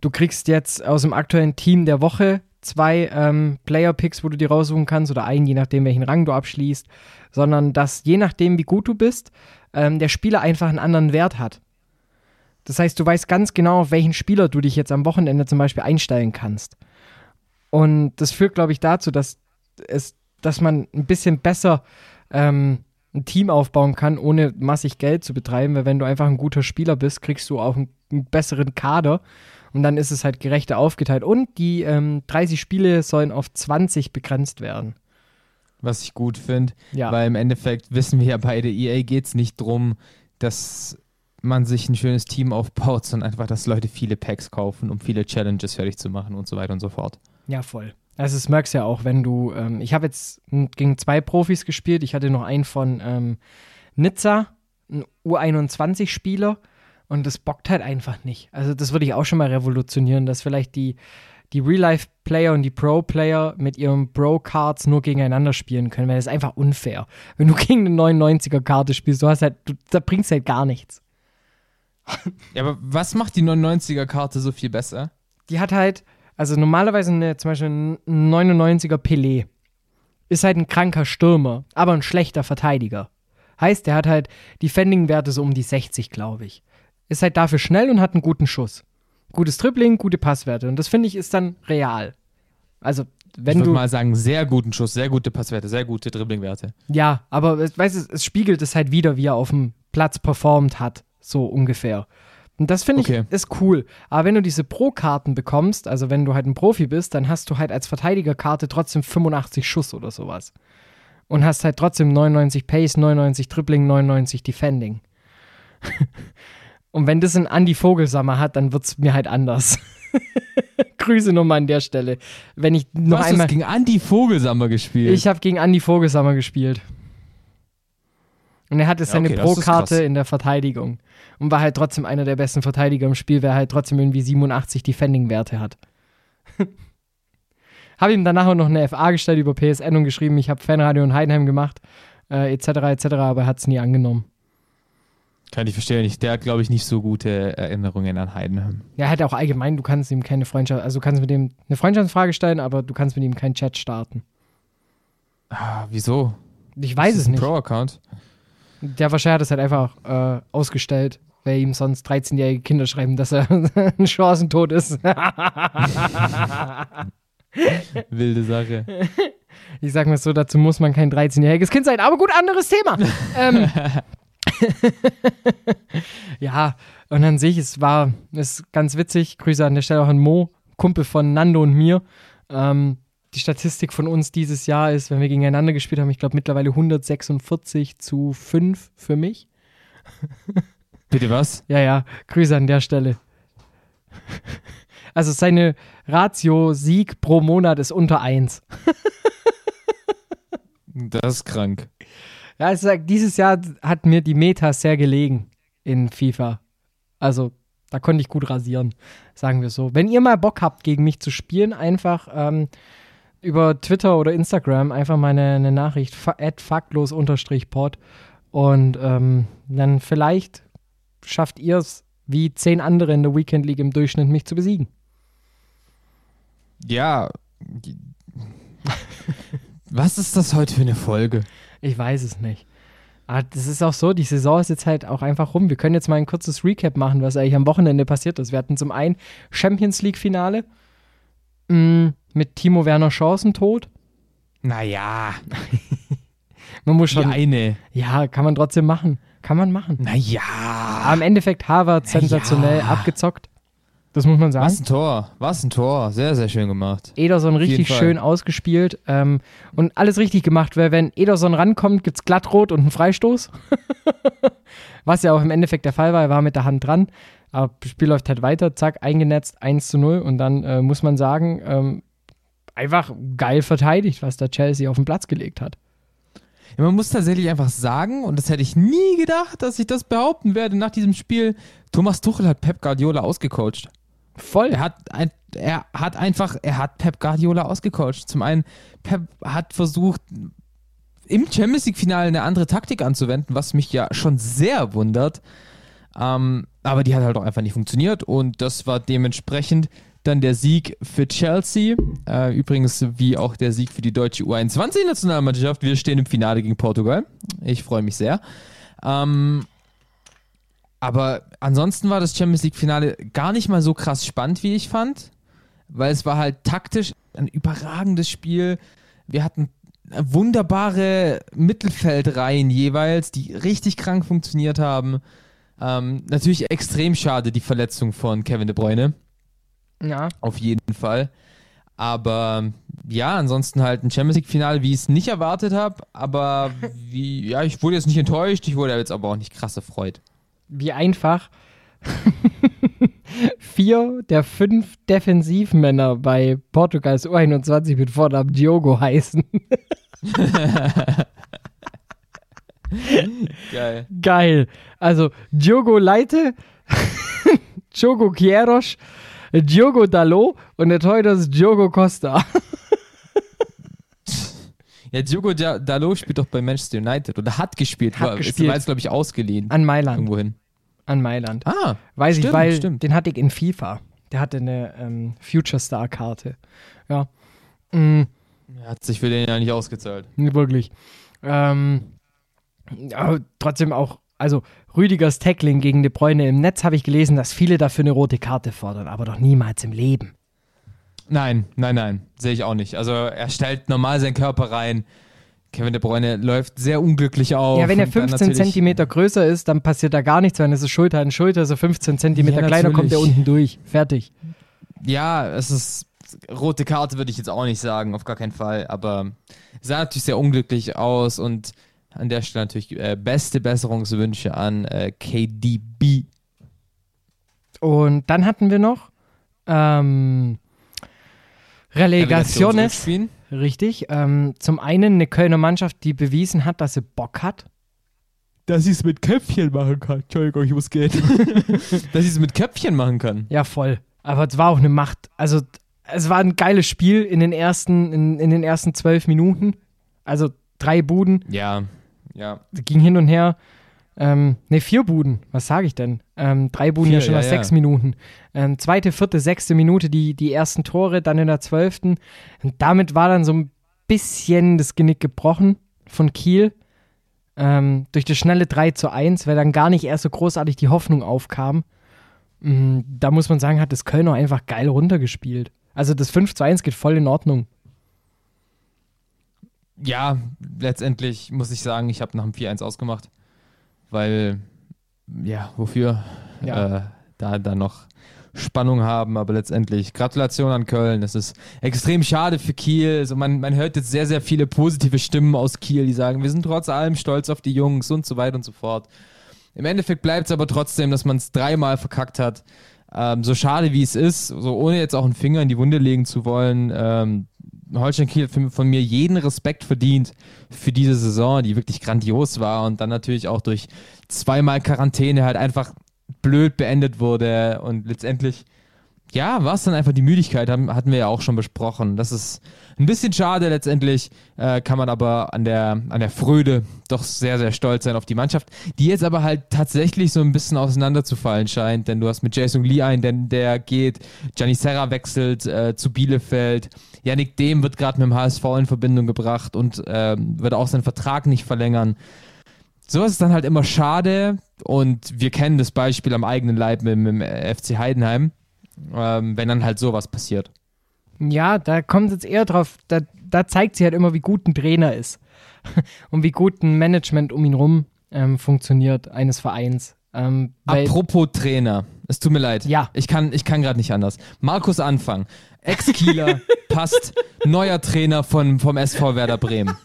du kriegst jetzt aus dem aktuellen Team der Woche zwei ähm, Player Picks, wo du dir raussuchen kannst oder einen, je nachdem welchen Rang du abschließt, sondern dass je nachdem wie gut du bist, ähm, der Spieler einfach einen anderen Wert hat. Das heißt, du weißt ganz genau, auf welchen Spieler du dich jetzt am Wochenende zum Beispiel einstellen kannst. Und das führt, glaube ich, dazu, dass es, dass man ein bisschen besser ähm, ein Team aufbauen kann, ohne massig Geld zu betreiben, weil wenn du einfach ein guter Spieler bist, kriegst du auch einen, einen besseren Kader und dann ist es halt gerechter aufgeteilt. Und die ähm, 30 Spiele sollen auf 20 begrenzt werden. was ich gut finde, Ja. weil im Endeffekt wissen wir ja beide, EA geht es nicht drum, dass man sich ein schönes Team aufbaut, sondern einfach, dass Leute viele Packs kaufen, um viele Challenges fertig zu machen und so weiter und so fort. Ja, voll. Also das merkst du ja auch, wenn du, ähm, ich habe jetzt gegen zwei Profis gespielt, ich hatte noch einen von ähm, Nizza, ein U21-Spieler und das bockt halt einfach nicht. Also das würde ich auch schon mal revolutionieren, dass vielleicht die, die Real-Life-Player und die Pro-Player mit ihren Pro-Cards nur gegeneinander spielen können, weil das ist einfach unfair. Wenn du gegen eine 99er-Karte spielst, du hast halt, du, da bringst halt gar nichts. Ja, aber was macht die 99er-Karte so viel besser? die hat halt, also normalerweise eine, zum Beispiel ein 99er Pelé ist halt ein kranker Stürmer, aber ein schlechter Verteidiger. Heißt, der hat halt Defending-Werte so um die 60, glaube ich. Ist halt dafür schnell und hat einen guten Schuss. Gutes Dribbling, gute Passwerte. Und das finde ich ist dann real. Also, ich wenn würde du. mal sagen, sehr guten Schuss, sehr gute Passwerte, sehr gute Dribblingwerte. Ja, aber es- weißt du, es spiegelt es halt wieder, wie er auf dem Platz performt hat. So ungefähr. Und das finde ich Okay. ist cool. Aber wenn du diese Pro-Karten bekommst, also wenn du halt ein Profi bist, dann hast du halt als Verteidigerkarte trotzdem 85 Schuss oder sowas. Und hast halt trotzdem 99 Pace, 99 Dribbling, 99 Defending. Und wenn das ein Andy Vogelsammer hat, dann wird es mir halt anders. Grüße nochmal an der Stelle. Wenn ich Du noch hast einmal. gegen Andy Vogelsammer gespielt. Ich habe gegen Andy Vogelsammer gespielt. Und er hatte seine okay, das ist Pro-Karte in der Verteidigung. Und war halt trotzdem einer der besten Verteidiger im Spiel, wer halt trotzdem irgendwie 87 Defending-Werte hat. habe ihm danach auch noch eine FA gestellt über PSN und geschrieben, ich habe Fanradio in Heidenheim gemacht, äh, etc., etc., aber er hat es nie angenommen. Kann ich verstehen. Der hat, glaube ich, nicht so gute Erinnerungen an Heidenheim. Ja, er hat auch allgemein, du kannst ihm keine Freundschaft, also du kannst mit ihm eine Freundschaftsfrage stellen, aber du kannst mit ihm keinen Chat starten. Ah, wieso? Ich weiß es nicht. Pro-Account. Der wahrscheinlich hat es halt einfach äh, ausgestellt, weil ihm sonst 13-jährige Kinder schreiben, dass er ein Chancentod ist. Wilde Sache. Ich sag mal so, dazu muss man kein 13-jähriges Kind sein. Aber gut, anderes Thema. ähm, ja, und an sich, es war ist ganz witzig. Grüße an der Stelle auch an Mo. Kumpel von Nando und mir. Ähm, die Statistik von uns dieses Jahr ist, wenn wir gegeneinander gespielt haben, ich glaube mittlerweile 146 zu 5 für mich. Bitte was? Ja, ja, Grüße an der Stelle. Also seine Ratio Sieg pro Monat ist unter 1. Das ist krank. Ja, ich sag, dieses Jahr hat mir die Meta sehr gelegen in FIFA. Also, da konnte ich gut rasieren, sagen wir so. Wenn ihr mal Bock habt, gegen mich zu spielen, einfach ähm, über Twitter oder Instagram einfach mal eine, eine Nachricht, faktlos-pod und ähm, dann vielleicht schafft ihr es, wie zehn andere in der Weekend League im Durchschnitt, mich zu besiegen. Ja. Was ist das heute für eine Folge? Ich weiß es nicht. Aber das ist auch so, die Saison ist jetzt halt auch einfach rum. Wir können jetzt mal ein kurzes Recap machen, was eigentlich am Wochenende passiert ist. Wir hatten zum einen Champions League-Finale mm, mit Timo Werner Chancentod. Naja. Man muss schon. Die eine. Ja, kann man trotzdem machen. Kann man machen. Naja. Aber im Endeffekt Harvard sensationell ja. abgezockt. Das muss man sagen. Was ein Tor. Was ein Tor. Sehr, sehr schön gemacht. Ederson richtig schön ausgespielt ähm, und alles richtig gemacht, weil wenn Ederson rankommt, gibt es glattrot und einen Freistoß. Was ja auch im Endeffekt der Fall war, er war mit der Hand dran. Aber das Spiel läuft halt weiter, zack, eingenetzt, 1 zu 0 und dann äh, muss man sagen, ähm, einfach geil verteidigt, was der Chelsea auf den Platz gelegt hat. Ja, man muss tatsächlich einfach sagen, und das hätte ich nie gedacht, dass ich das behaupten werde nach diesem Spiel, Thomas Tuchel hat Pep Guardiola ausgecoacht. Voll. Er hat, ein, er hat einfach, er hat Pep Guardiola ausgecoacht. Zum einen, Pep hat versucht, im Champions League-Finale eine andere Taktik anzuwenden, was mich ja schon sehr wundert. Ähm, aber die hat halt auch einfach nicht funktioniert und das war dementsprechend dann der Sieg für Chelsea. Äh, übrigens wie auch der Sieg für die deutsche U21-Nationalmannschaft. Wir stehen im Finale gegen Portugal. Ich freue mich sehr. Ähm, aber ansonsten war das Champions League-Finale gar nicht mal so krass spannend, wie ich fand. Weil es war halt taktisch ein überragendes Spiel. Wir hatten wunderbare Mittelfeldreihen jeweils, die richtig krank funktioniert haben. Ähm, natürlich extrem schade die Verletzung von Kevin De Bruyne. Ja. Auf jeden Fall. Aber ja, ansonsten halt ein Champions League-Finale, wie ich es nicht erwartet habe. Aber wie, ja, ich wurde jetzt nicht enttäuscht, ich wurde jetzt aber auch nicht krass erfreut. Wie einfach vier der fünf Defensivmänner bei Portugals U21 mit Vornamen Diogo heißen. Geil. Geil. Also Diogo Leite, Diogo Queiroz, Diogo Dalot und der Torhüter ist Diogo Costa. Ja, Diogo Da- Dalot spielt doch bei Manchester United oder hat gespielt. Hat war, gespielt. War jetzt, glaube ich, ausgeliehen. An Mailand. Irgendwohin. An Mailand. Ah, Weiß stimmt, ich, weil stimmt. den hatte ich in FIFA. Der hatte eine ähm, Future Star Karte. Ja. Mm, Hat sich für den ja nicht ausgezahlt. Wirklich. Ähm, aber trotzdem auch, also Rüdigers Tackling gegen De Bruyne im Netz habe ich gelesen, dass viele dafür eine rote Karte fordern, aber doch niemals im Leben. Nein, nein, nein, sehe ich auch nicht. Also er stellt normal seinen Körper rein. Kevin De Bruyne läuft sehr unglücklich auf. ja, wenn er und dann 15 natürlich- Zentimeter größer ist, dann passiert da gar nichts, wenn es ist Schulter an Schulter, so 15 Zentimeter Ja, kleiner kommt er unten durch. Fertig. Ja, es ist rote Karte würde ich jetzt auch nicht sagen, auf gar keinen Fall. Aber sah natürlich sehr unglücklich aus und an der Stelle natürlich äh, beste Besserungswünsche an äh, KDB. Und dann hatten wir noch ähm, Relegaciones. Richtig. Ähm, zum einen eine Kölner Mannschaft, die bewiesen hat, dass sie Bock hat. Dass ich es mit Köpfchen machen kann. Entschuldigung, ich muss gehen. Dass ich es mit Köpfchen machen kann. Ja, voll. Aber es war auch eine Macht. Also, es war ein geiles Spiel in den ersten, in, in den ersten zwölf Minuten. Also drei Buden, Ja, ja. ging hin und her. Ähm, ne, vier Buden. Was sage ich denn? Ähm, drei Buden Vier, ja schon ja, nach ja. sechs Minuten. Ähm, zweite, vierte, sechste Minute die, die ersten Tore, dann in der zwölften. Und damit war dann so ein bisschen das Genick gebrochen von Kiel. Ähm, durch das schnelle 3 zu 1, weil dann gar nicht erst so großartig die Hoffnung aufkam. Mm, Da muss man sagen, hat das Kölner einfach geil runtergespielt. Also das 5 zu 1 geht voll in Ordnung. Ja, letztendlich muss ich sagen, ich habe nach dem 4-1 ausgemacht. Weil, ja, wofür? Ja. Äh, da, da noch Spannung haben, aber letztendlich Gratulation an Köln. Das ist extrem schade für Kiel. Also man, man hört jetzt sehr, sehr viele positive Stimmen aus Kiel, die sagen, wir sind trotz allem stolz auf die Jungs und so weiter und so fort. Im Endeffekt bleibt es aber trotzdem, dass man es dreimal verkackt hat. Ähm, so schade wie es ist, so ohne jetzt auch einen Finger in die Wunde legen zu wollen, ähm, Holstein Kiel hat von mir jeden Respekt verdient für diese Saison, die wirklich grandios war und dann natürlich auch durch zweimal Quarantäne halt einfach blöd beendet wurde und letztendlich ja, war es dann einfach die Müdigkeit, haben, hatten wir ja auch schon besprochen. Das ist ein bisschen schade letztendlich, äh, kann man aber an der, an der Fröde doch sehr, sehr stolz sein auf die Mannschaft, die jetzt aber halt tatsächlich so ein bisschen auseinanderzufallen scheint, denn du hast mit Jason Lee einen, denn der geht, Gianni Serra wechselt äh, zu Bielefeld, Yannick Dehm wird gerade mit dem HSV in Verbindung gebracht und äh, wird auch seinen Vertrag nicht verlängern. Sowas ist dann halt immer schade und wir kennen das Beispiel am eigenen Leib mit, mit dem FC Heidenheim ähm, wenn dann halt sowas passiert. Ja, da kommt es jetzt eher drauf, da, da, zeigt sie halt immer, wie gut ein Trainer ist und wie gut ein Management um ihn rum ähm, funktioniert, eines Vereins. Ähm, Apropos Trainer, es tut mir leid. Ja. Ich kann, ich kann gerade nicht anders. Markus Anfang, Ex-Kieler, passt, neuer Trainer von, vom SV Werder Bremen.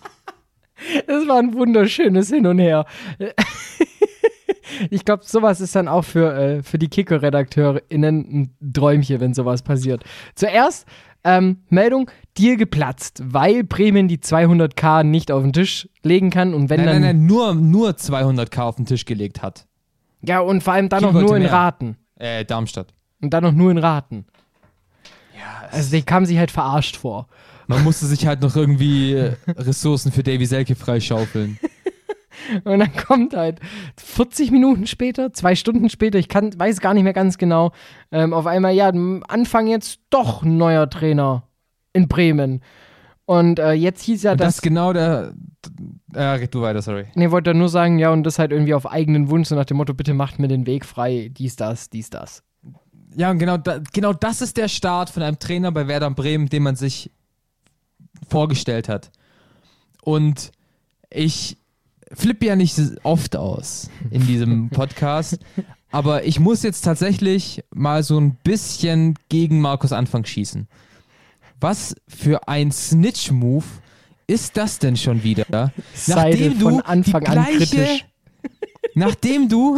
Das war ein wunderschönes Hin und Her. ich glaube, sowas ist dann auch für, äh, für die Kicker-RedakteurInnen ein Träumchen, wenn sowas passiert. Zuerst ähm, Meldung, Deal geplatzt, weil Bremen die 200k nicht auf den Tisch legen kann und wenn nein, dann... Nein, nein, nur, nur 200k auf den Tisch gelegt hat. Ja, und vor allem dann noch nur in mehr. Raten. Äh, Darmstadt. Und dann noch nur in Raten. Ja, also die kamen sich halt verarscht vor. Man musste sich halt noch irgendwie äh, Ressourcen für Davy Selke freischaufeln. Und dann kommt halt 40 Minuten später, zwei Stunden später, ich kann, weiß gar nicht mehr ganz genau, ähm, auf einmal, ja, Anfang jetzt doch ein neuer Trainer in Bremen. Und äh, jetzt hieß ja, dass. Das genau der. Ja, red du weiter, sorry. Nee, wollte nur sagen, ja, und das halt irgendwie auf eigenen Wunsch, so nach dem Motto, bitte macht mir den Weg frei, dies, das, dies, das. Ja, und genau, da, genau das ist der Start von einem Trainer bei Werder Bremen, den man sich vorgestellt hat. Und ich flippe ja nicht oft aus in diesem Podcast, aber ich muss jetzt tatsächlich mal so ein bisschen gegen Markus Anfang schießen. Was für ein Snitch-Move ist das denn schon wieder? Seidel Nachdem du von Anfang die gleiche, an kritisch nachdem du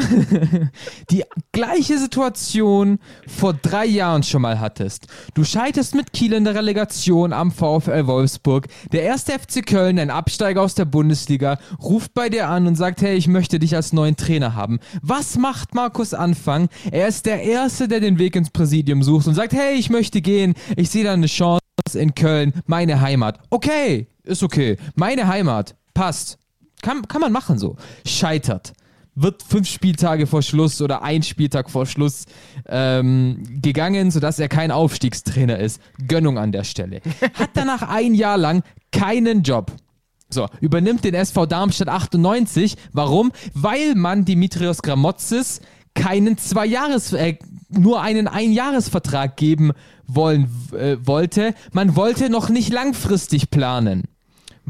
die gleiche Situation vor drei Jahren schon mal hattest. Du scheiterst mit Kiel in der Relegation am VfL Wolfsburg. Der erste FC Köln, ein Absteiger aus der Bundesliga, ruft bei dir an und sagt, hey, ich möchte dich als neuen Trainer haben. Was macht Markus Anfang? Er ist der Erste, der den Weg ins Präsidium sucht und sagt, hey, ich möchte gehen. Ich sehe da eine Chance in Köln, meine Heimat. Okay, ist okay. Meine Heimat. Passt. Kann, kann man machen so. Scheitert wird fünf Spieltage vor Schluss oder ein Spieltag vor Schluss ähm, gegangen, sodass er kein Aufstiegstrainer ist. Gönnung an der Stelle. Hat danach ein Jahr lang keinen Job. So, übernimmt den SV Darmstadt 98. Warum? Weil man Dimitrios Gramotzes keinen zwei Jahres äh, nur einen Einjahresvertrag geben wollen äh, wollte. Man wollte noch nicht langfristig planen.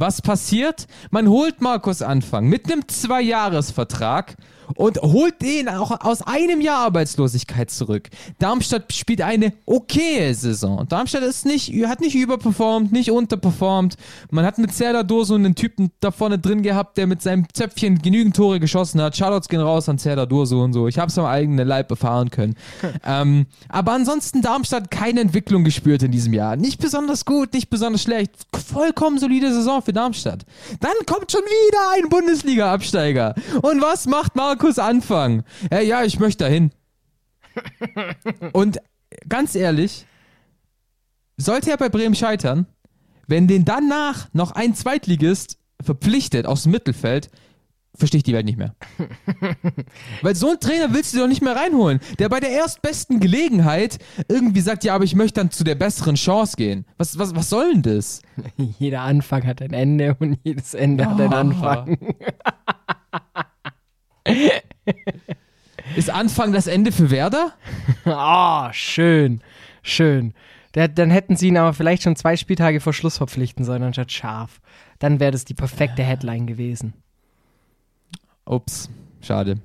Was passiert? Man holt Markus Anfang mit einem Zwei-Jahres-Vertrag und holt den auch aus einem Jahr Arbeitslosigkeit zurück. Darmstadt spielt eine okaye Saison. Darmstadt ist nicht, hat nicht überperformt, nicht unterperformt. Man hat mit Serdar Durso einen Typen da vorne drin gehabt, der mit seinem Zöpfchen genügend Tore geschossen hat. Shoutouts gehen raus an Serdar Durso und so. Ich habe es am eigenen Leib erfahren können. ähm, aber ansonsten Darmstadt keine Entwicklung gespürt in diesem Jahr. Nicht besonders gut, nicht besonders schlecht. Vollkommen solide Saison für Darmstadt. Dann kommt schon wieder ein Bundesliga-Absteiger. Und was macht Markus Anfang? Ja, ja, ich möchte dahin. Und ganz ehrlich, sollte er bei Bremen scheitern, wenn den danach noch ein Zweitligist verpflichtet aus dem Mittelfeld, verstehe ich die Welt nicht mehr. Weil so einen Trainer willst du doch nicht mehr reinholen, der bei der erstbesten Gelegenheit irgendwie sagt, ja, aber ich möchte dann zu der besseren Chance gehen. Was, was, was soll denn das? Jeder Anfang hat ein Ende und jedes Ende oh. hat einen Anfang. Ist Anfang das Ende für Werder? Ah, oh, schön, schön. Der, dann hätten sie ihn aber vielleicht schon zwei Spieltage vor Schluss verpflichten sollen, anstatt scharf. Dann wäre das die perfekte Headline gewesen. Ups, schade.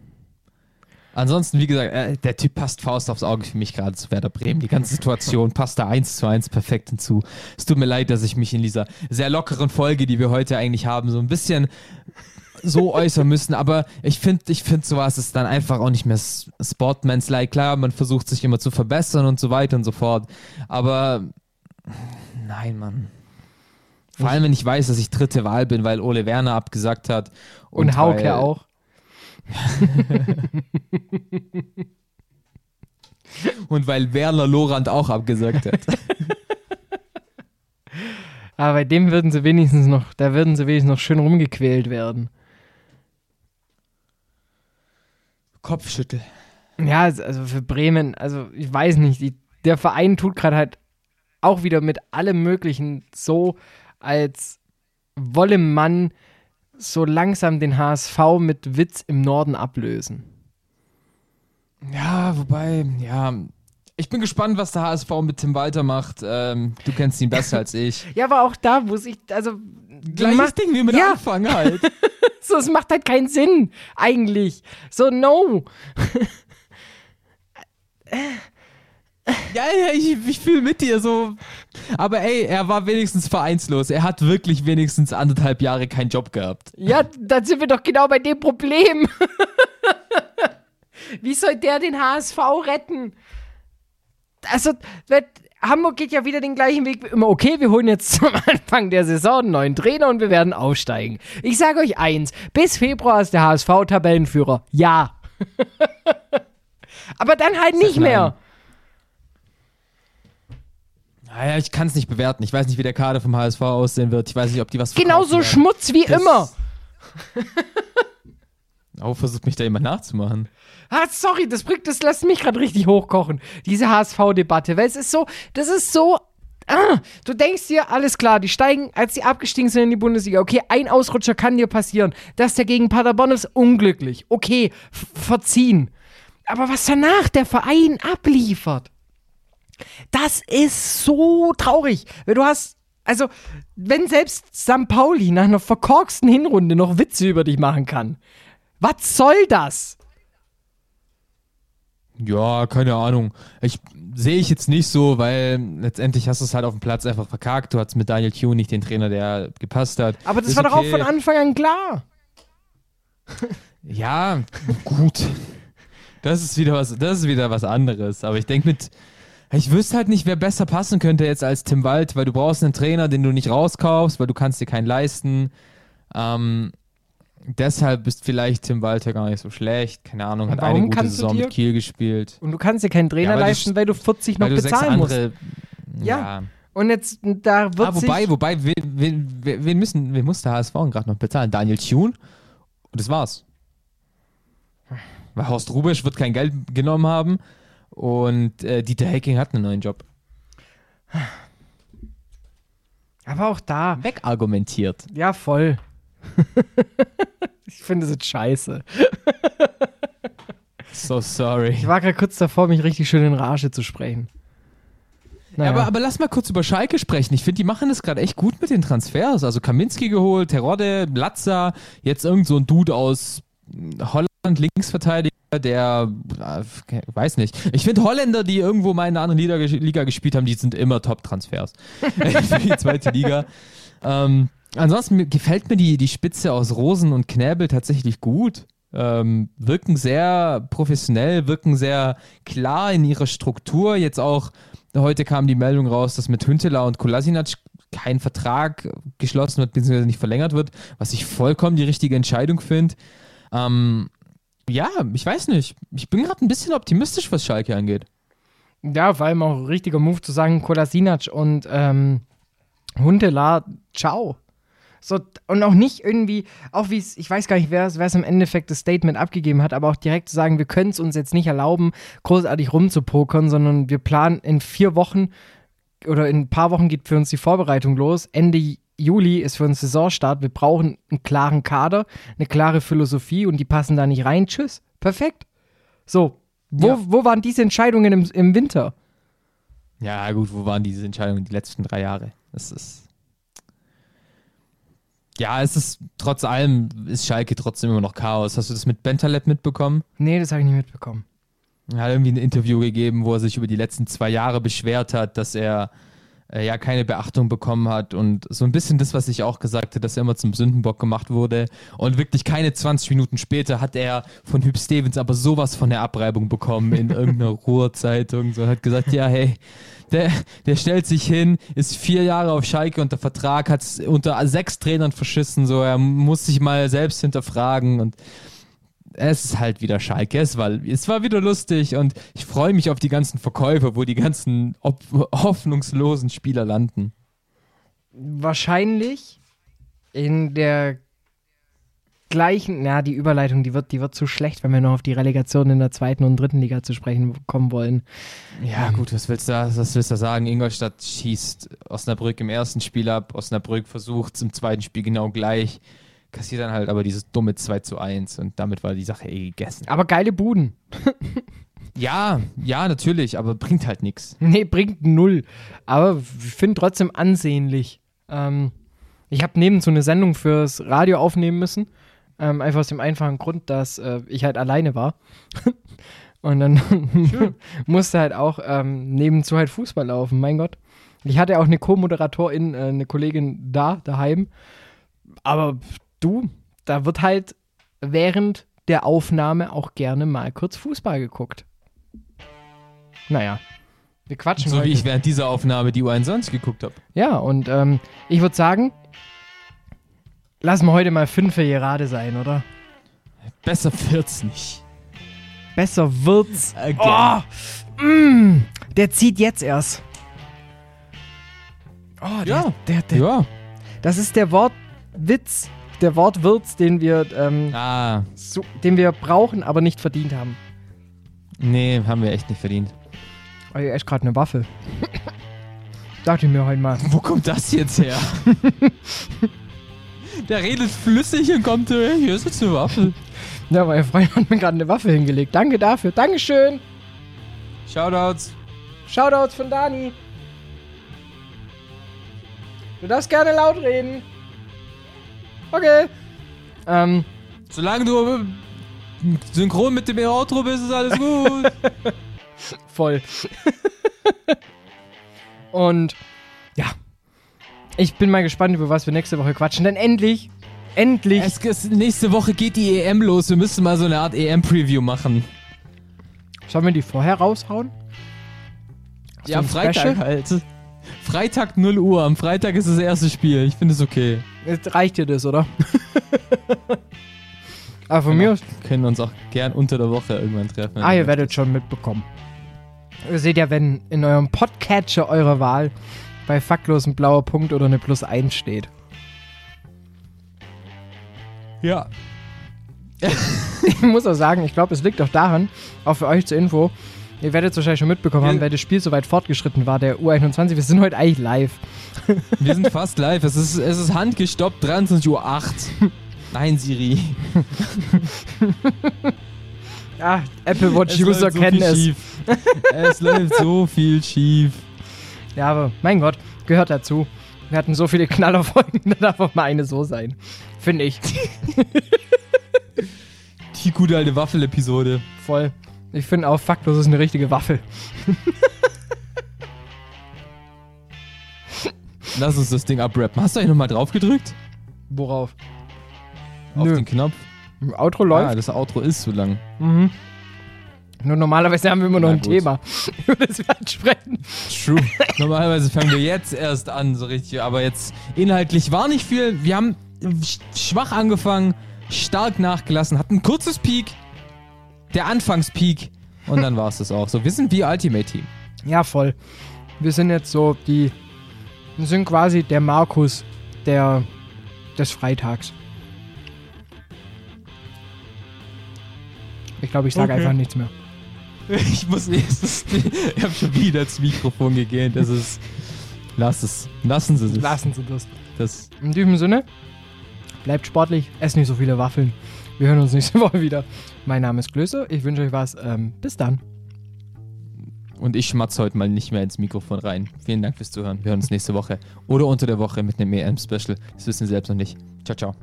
Ansonsten, wie gesagt, äh, der Typ passt Faust aufs Auge für mich gerade zu Werder Bremen. Die ganze Situation passt da eins zu eins perfekt hinzu. Es tut mir leid, dass ich mich in dieser sehr lockeren Folge, die wir heute eigentlich haben, so ein bisschen so äußern müssen. Aber ich finde, ich finde, sowas ist dann einfach auch nicht mehr Sportman's-like. Klar, man versucht sich immer zu verbessern und so weiter und so fort. Aber nein, Mann. Vor allem, wenn ich weiß, dass ich dritte Wahl bin, weil Ole Werner abgesagt hat. Und, weil- Hauke auch. Und weil Werner Lorand auch abgesagt hat. Aber bei dem würden sie wenigstens noch, da würden sie wenigstens noch schön rumgequält werden. Kopfschüttel. Ja, also für Bremen, also ich weiß nicht, die, der Verein tut gerade halt auch wieder mit allem Möglichen so, als wolle man so langsam den HSV mit Witz im Norden ablösen. Ja, wobei, ja. Ich bin gespannt, was der HSV mit Tim Walter macht. Ähm, du kennst ihn besser als ich. Ja, aber auch da muss ich, also Gleiches macht- Ding wie mit Ja. Anfang halt. so, es macht halt keinen Sinn, eigentlich. So, no. ja, ja, ich, ich fühle mit dir so. Aber ey, er war wenigstens vereinslos. Er hat wirklich wenigstens anderthalb Jahre keinen Job gehabt. Ja, dann sind wir doch genau bei dem Problem. Wie soll der den HSV retten? Also, Hamburg geht ja wieder den gleichen Weg wie immer. Okay, wir holen jetzt zum Anfang der Saison einen neuen Trainer und wir werden aufsteigen. Ich sage euch eins: bis Februar ist der HSV Tabellenführer. Ja. Aber dann halt nicht mehr. Naja, ich kann es nicht bewerten. Ich weiß nicht, wie der Kader vom HSV aussehen wird. Ich weiß nicht, ob die was Genauso werden. Schmutz wie Das- immer. Oh, versucht mich da jemand nachzumachen. Ah, sorry, das bringt, das lässt mich gerade richtig hochkochen. Diese HSV-Debatte, weil es ist so, das ist so. Ah, du denkst dir, alles klar, die steigen, als die abgestiegen sind in die Bundesliga. Okay, ein Ausrutscher kann dir passieren. Dass der gegen Paderborn ist, unglücklich. Okay, verziehen. Aber was danach der Verein abliefert, das ist so traurig. Weil du hast, also, wenn selbst St. Pauli nach einer verkorksten Hinrunde noch Witze über dich machen kann, was soll das? Ja, keine Ahnung. Ich sehe ich jetzt nicht so, weil letztendlich hast du es halt auf dem Platz einfach verkackt. Du hattest mit Daniel Thune nicht den Trainer, der gepasst hat. Aber das Ist war doch auch okay. von Anfang an klar. Ja, gut. Das ist wieder was, das ist wieder was anderes. Aber ich denke mit, ich wüsste halt nicht, wer besser passen könnte jetzt als Tim Wald, weil du brauchst einen Trainer, den du nicht rauskaufst, weil du kannst dir keinen leisten. Ähm, deshalb ist vielleicht Tim Walter gar nicht so schlecht. Keine Ahnung, hat eine gute du Saison mit Kiel gespielt. Und du kannst dir keinen Trainer Ja, weil du leisten, sch- weil du 40 noch du bezahlen musst. andere. Ja. ja. Und jetzt, da wird Ah, wobei, wobei, wen, wen, wen wen müssen, wen muss der HSV gerade noch bezahlen? Daniel Thune? Und das war's. Weil Horst Rubisch wird kein Geld genommen haben und äh, Dieter Hecking hat einen neuen Job. Aber auch da, Wegargumentiert. ja, voll. ich finde es jetzt scheiße. So sorry. Ich war gerade kurz davor, mich richtig schön in Rage zu sprechen. Naja. Aber, aber lass mal kurz über Schalke sprechen. Ich finde, die machen das gerade echt gut mit den Transfers. Also Kaminski geholt, Terodde, Latza, jetzt irgend so ein Dude aus Holland, Linksverteidiger, der, äh, weiß nicht. Ich finde Holländer, die irgendwo mal in einer anderen Liga, Liga gespielt haben, die sind immer Top-Transfers für die zweite Liga. Ähm, ansonsten gefällt mir die, die Spitze aus Rosen und Knäbel tatsächlich gut. Ähm, wirken sehr professionell, wirken sehr klar in ihrer Struktur. Jetzt auch, heute kam die Meldung raus, dass mit Hünteler und Kolasinac kein Vertrag geschlossen wird, beziehungsweise nicht verlängert wird, was ich vollkommen die richtige Entscheidung finde. Ähm, ja, ich weiß nicht. Ich bin gerade ein bisschen optimistisch, was Schalke angeht. Ja, vor allem auch ein richtiger Move zu sagen, Kolasinac und ähm, Huntela, ciao. So, und auch nicht irgendwie, auch wie es, ich weiß gar nicht, wer es im Endeffekt das Statement abgegeben hat, aber auch direkt zu sagen, wir können es uns jetzt nicht erlauben, großartig rumzupokern, sondern wir planen in vier Wochen oder in ein paar Wochen geht für uns die Vorbereitung los. Ende Juli ist für uns Saisonstart. Wir brauchen einen klaren Kader, eine klare Philosophie und die passen da nicht rein. Tschüss. Perfekt. So, wo, Ja. wo waren diese Entscheidungen im, im Winter? Ja, gut, wo waren diese Entscheidungen die letzten drei Jahre? Das ist. Ja, es ist trotz allem, ist Schalke trotzdem immer noch Chaos. Hast du das mit Bentaleb mitbekommen? Nee, das habe ich nicht mitbekommen. Er hat irgendwie ein Interview gegeben, wo er sich über die letzten zwei Jahre beschwert hat, dass er äh, ja keine Beachtung bekommen hat und so ein bisschen das, was ich auch gesagt habe, dass er immer zum Sündenbock gemacht wurde. Und wirklich keine 20 Minuten später hat er von Hüb Stevens aber sowas von der Abreibung bekommen in irgendeiner Ruhrzeitung. So hat gesagt, ja, hey, der, der stellt sich hin, ist vier Jahre auf Schalke unter Vertrag, hat unter sechs Trainern verschissen, so er muss sich mal selbst hinterfragen und es ist halt wieder Schalke. Es war, es war wieder lustig und ich freue mich auf die ganzen Verkäufe, wo die ganzen hoffnungslosen Spieler landen. Wahrscheinlich in der gleichen, na, die Überleitung, die wird, die wird zu schlecht, wenn wir noch auf die Relegation in der zweiten und dritten Liga zu sprechen kommen wollen. Ja, gut, was willst du da, was willst du da sagen? Ingolstadt schießt Osnabrück im ersten Spiel ab, Osnabrück versucht es im zweiten Spiel genau gleich kassiert dann halt aber dieses dumme 2 zu 1 und damit war die Sache eh gegessen. Aber geile Buden. ja, ja, natürlich, aber bringt halt nichts. Nee, bringt null. Aber ich finde trotzdem ansehnlich. Ähm, ich habe neben so eine Sendung fürs Radio aufnehmen müssen. Ähm, einfach aus dem einfachen Grund, dass äh, ich halt alleine war. und dann musste halt auch ähm, nebenzu halt Fußball laufen, mein Gott. Ich hatte auch eine Co-Moderatorin, äh, eine Kollegin da, daheim. Aber du, da wird halt während der Aufnahme auch gerne mal kurz Fußball geguckt. Naja, wir quatschen So heute. wie ich während dieser Aufnahme die U21 geguckt habe. Ja, und ähm, ich würde sagen, lassen wir heute mal fünf gerade sein, oder? Besser wird's nicht. Besser wird's. Again. Oh, mm, der zieht jetzt erst. Oh, der, Ja. der, der, Ja. das ist der Wortwitz, der Wortwitz, den wir, ähm, Ah, so, den wir brauchen, aber nicht verdient haben. nee, haben wir echt nicht verdient. Oh, ich esse gerade eine Waffel. Dachte ich mir heute mal. Wo kommt das jetzt her? Der redet flüssig und kommt, äh, hier ist jetzt eine Waffe. Ja, mein Freund hat mir gerade eine Waffe hingelegt. Danke dafür. Dankeschön. Shoutouts. Shoutouts von Dani. Du darfst gerne laut reden. Okay. Ähm, Solange du synchron mit dem Outro bist, ist alles gut. voll. Und ja. Ich bin mal gespannt, über was wir nächste Woche quatschen. Denn endlich, endlich. es, es, nächste Woche geht die EM los. Wir müssen mal so eine Art EM-Preview machen. Sollen wir die vorher raushauen? Hast Ja, ein Freitag Special? halt. Freitag 0 Uhr. Am Freitag ist das erste Spiel. Ich finde es okay. Jetzt reicht dir das, oder? Aber von mir aus. Wir können uns auch gern unter der Woche irgendwann treffen. Ah, ihr werdet schon mitbekommen. Ihr seht ja, wenn in eurem Podcatcher eurer Wahl bei faktlos ein blauer Punkt oder eine Plus 1 steht. Ja. Ich muss auch sagen, ich glaube, es liegt auch daran, auch für euch zur Info, ihr werdet es wahrscheinlich schon mitbekommen haben, weil das Spiel so weit fortgeschritten war, der U21. Wir sind heute eigentlich live. Wir sind fast live. Es ist, es ist handgestoppt, 23.08 Uhr. Nein, Siri. Ah, Apple Watch Es User so kennen es. Schief. Es läuft so viel schief. Ja, aber mein Gott, gehört dazu. Wir hatten so viele Knallerfolgen, da darf auch mal eine so sein. Finde ich. Die gute alte Waffel-Episode. Voll. Ich finde auch, faktlos ist eine richtige Waffe. Lass uns das Ding abrappen. Hast du eigentlich nochmal drauf gedrückt? Worauf? Auf Nö. den Knopf? Outro läuft. Ah, das Outro ist zu lang. Mhm. Nur normalerweise haben wir immer noch Na ein gut. Thema, über das wir ansprechen. True. Normalerweise fangen wir jetzt erst an, so richtig. Aber jetzt inhaltlich war nicht viel. Wir haben sch- schwach angefangen, stark nachgelassen, hatten ein kurzes Peak. Der Anfangspeak. Und dann war es das auch. So, wir sind wie Ultimate Team. Ja, voll. Wir sind jetzt so die. Wir sind quasi der Markus der, des Freitags. Ich glaube, ich sage Okay. einfach nichts mehr. Ich muss nächstes. Ich habe schon wieder ins Mikrofon gegähnt. Das ist. Lass es. Lassen Sie es. Lassen Sie das. Das. In diesem Sinne, bleibt sportlich, esst nicht so viele Waffeln. Wir hören uns nächste Woche wieder. Mein Name ist Klöße. Ich wünsche euch was. Ähm, bis dann. Und ich schmatze heute mal nicht mehr ins Mikrofon rein. Vielen Dank fürs Zuhören. Wir hören uns nächste Woche oder unter der Woche mit einem EM-Special. Das wissen Sie selbst noch nicht. Ciao, ciao.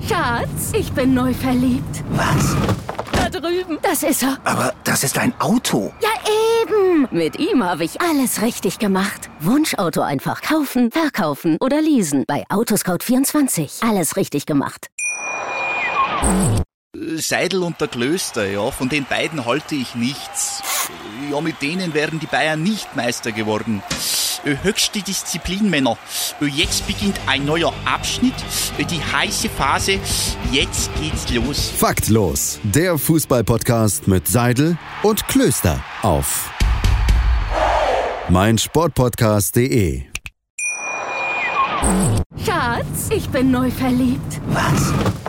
Schatz, ich bin neu verliebt. Was? Drüben. Das ist er. Aber das ist ein Auto. Ja, eben. Mit ihm habe ich alles richtig gemacht. Wunschauto einfach kaufen, verkaufen oder leasen. Bei Autoscout24. Alles richtig gemacht. Seidel und der Klöster, ja, von den beiden halte ich nichts. Ja, mit denen wären die Bayern nicht Meister geworden. Höchste Disziplin, Männer. Jetzt beginnt ein neuer Abschnitt, die heiße Phase. Jetzt geht's los. Faktlos, der Fußballpodcast mit Seidel und Klöster auf meinsportpodcast.de. Schatz, ich bin neu verliebt. Was?